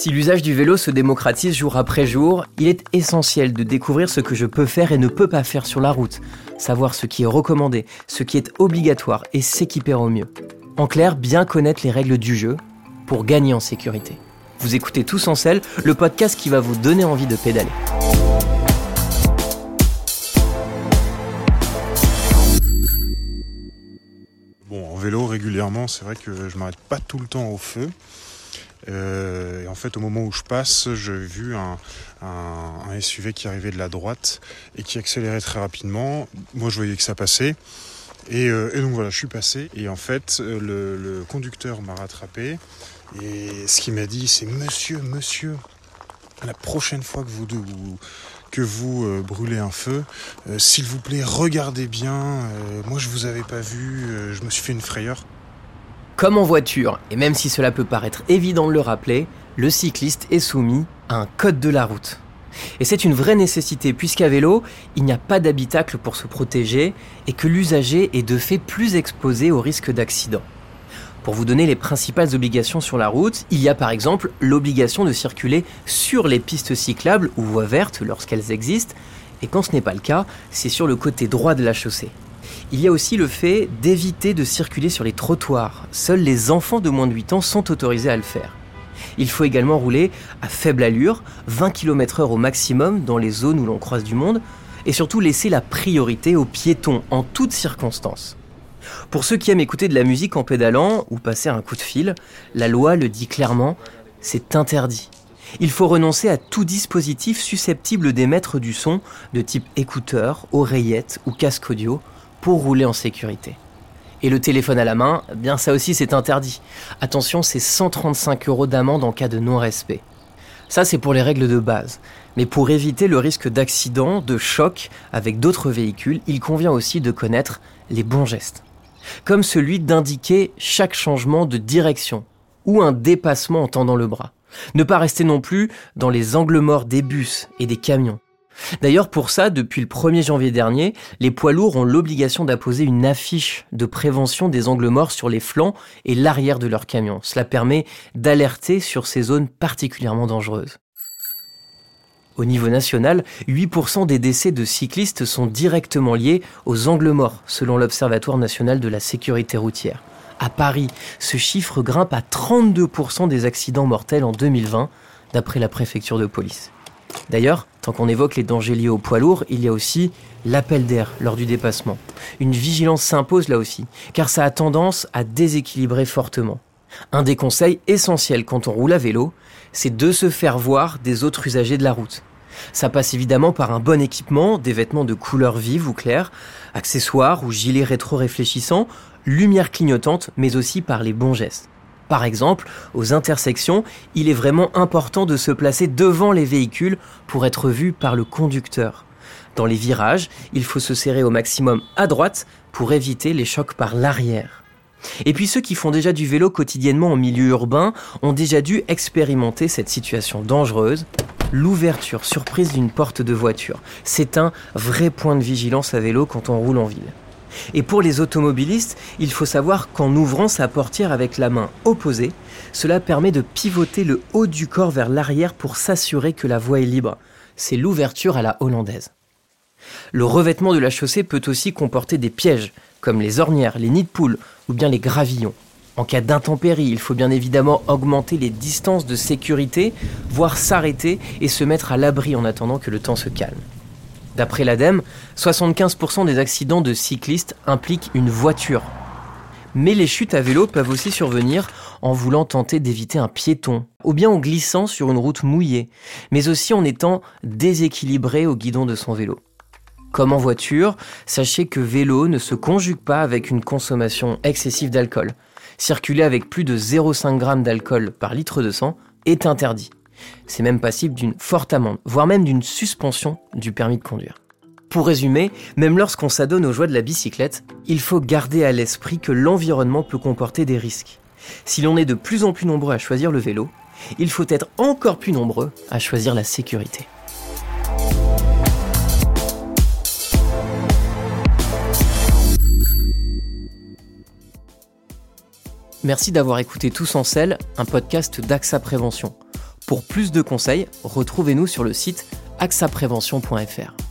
Si l'usage du vélo se démocratise jour après jour, il est essentiel de découvrir ce que je peux faire et ne peux pas faire sur la route, savoir ce qui est recommandé, ce qui est obligatoire et s'équiper au mieux. En clair, bien connaître les règles du jeu pour gagner en sécurité. Vous écoutez Tous en selle, le podcast qui va vous donner envie de pédaler. Bon, en vélo régulièrement, c'est vrai que je m'arrête pas tout le temps au feu. Euh, et en fait, au moment où je passe, j'ai vu un, SUV qui arrivait de la droite et qui accélérait très rapidement. Moi, je voyais que ça passait. Et, euh, donc voilà, je suis passé. Et en fait, euh, le, conducteur m'a rattrapé. Et ce qu'il m'a dit, c'est Monsieur, monsieur, la prochaine fois que vous, que vous brûlez un feu, s'il vous plaît, regardez bien. moi, je vous avais pas vu. je me suis fait une frayeur. Comme en voiture, et même si cela peut paraître évident de le rappeler, le cycliste est soumis à un code de la route. Et c'est une vraie nécessité puisqu'à vélo, il n'y a pas d'habitacle pour se protéger et que l'usager est de fait plus exposé au risque d'accident. Pour vous donner les principales obligations sur la route, il y a par exemple l'obligation de circuler sur les pistes cyclables ou voies vertes lorsqu'elles existent, et quand ce n'est pas le cas, c'est sur le côté droit de la chaussée. Il y a aussi le fait d'éviter de circuler sur les trottoirs. Seuls les enfants de moins de 8 ans sont autorisés à le faire. Il faut également rouler à faible allure, 20 km/h au maximum dans les zones où l'on croise du monde, et surtout laisser la priorité aux piétons en toutes circonstances. Pour ceux qui aiment écouter de la musique en pédalant ou passer un coup de fil, la loi le dit clairement, c'est interdit. Il faut renoncer à tout dispositif susceptible d'émettre du son de type écouteur, oreillette ou casque audio pour rouler en sécurité. Et le téléphone à la main, bien ça aussi c'est interdit. Attention, c'est 135 euros d'amende en cas de non-respect. Ça c'est pour les règles de base. Mais pour éviter le risque d'accident, de choc avec d'autres véhicules, il convient aussi de connaître les bons gestes. Comme celui d'indiquer chaque changement de direction ou un dépassement en tendant le bras. Ne pas rester non plus dans les angles morts des bus et des camions. D'ailleurs, pour ça, depuis le 1er janvier dernier, les poids lourds ont l'obligation d'apposer une affiche de prévention des angles morts sur les flancs et l'arrière de leur camion. Cela permet d'alerter sur ces zones particulièrement dangereuses. Au niveau national, 8% des décès de cyclistes sont directement liés aux angles morts, selon l'Observatoire national de la sécurité routière. À Paris, ce chiffre grimpe à 32% des accidents mortels en 2020, d'après la préfecture de police. D'ailleurs, tant qu'on évoque les dangers liés au poids lourd, il y a aussi l'appel d'air lors du dépassement. Une vigilance s'impose là aussi, car ça a tendance à déséquilibrer fortement. Un des conseils essentiels quand on roule à vélo, c'est de se faire voir des autres usagers de la route. Ça passe évidemment par un bon équipement, des vêtements de couleur vive ou claire, accessoires ou gilets rétro-réfléchissants, lumière clignotante, mais aussi par les bons gestes. Par exemple, aux intersections, il est vraiment important de se placer devant les véhicules pour être vu par le conducteur. Dans les virages, il faut se serrer au maximum à droite pour éviter les chocs par l'arrière. Et puis ceux qui font déjà du vélo quotidiennement en milieu urbain ont déjà dû expérimenter cette situation dangereuse, l'ouverture surprise d'une porte de voiture. C'est un vrai point de vigilance à vélo quand on roule en ville. Et pour les automobilistes, il faut savoir qu'en ouvrant sa portière avec la main opposée, cela permet de pivoter le haut du corps vers l'arrière pour s'assurer que la voie est libre. C'est l'ouverture à la hollandaise. Le revêtement de la chaussée peut aussi comporter des pièges, comme les ornières, les nids de poules ou bien les gravillons. En cas d'intempérie, il faut bien évidemment augmenter les distances de sécurité, voire s'arrêter et se mettre à l'abri en attendant que le temps se calme. D'après l'ADEME, 75% des accidents de cyclistes impliquent une voiture. Mais les chutes à vélo peuvent aussi survenir en voulant tenter d'éviter un piéton, ou bien en glissant sur une route mouillée, mais aussi en étant déséquilibré au guidon de son vélo. Comme en voiture, sachez que vélo ne se conjugue pas avec une consommation excessive d'alcool. Circuler avec plus de 0,5 g d'alcool par litre de sang est interdit. C'est même passible d'une forte amende, voire même d'une suspension du permis de conduire. Pour résumer, même lorsqu'on s'adonne aux joies de la bicyclette, il faut garder à l'esprit que l'environnement peut comporter des risques. Si l'on est de plus en plus nombreux à choisir le vélo, il faut être encore plus nombreux à choisir la sécurité. Merci d'avoir écouté Tous en selle, un podcast d'AXA Prévention. Pour plus de conseils, retrouvez-nous sur le site axaprévention.fr.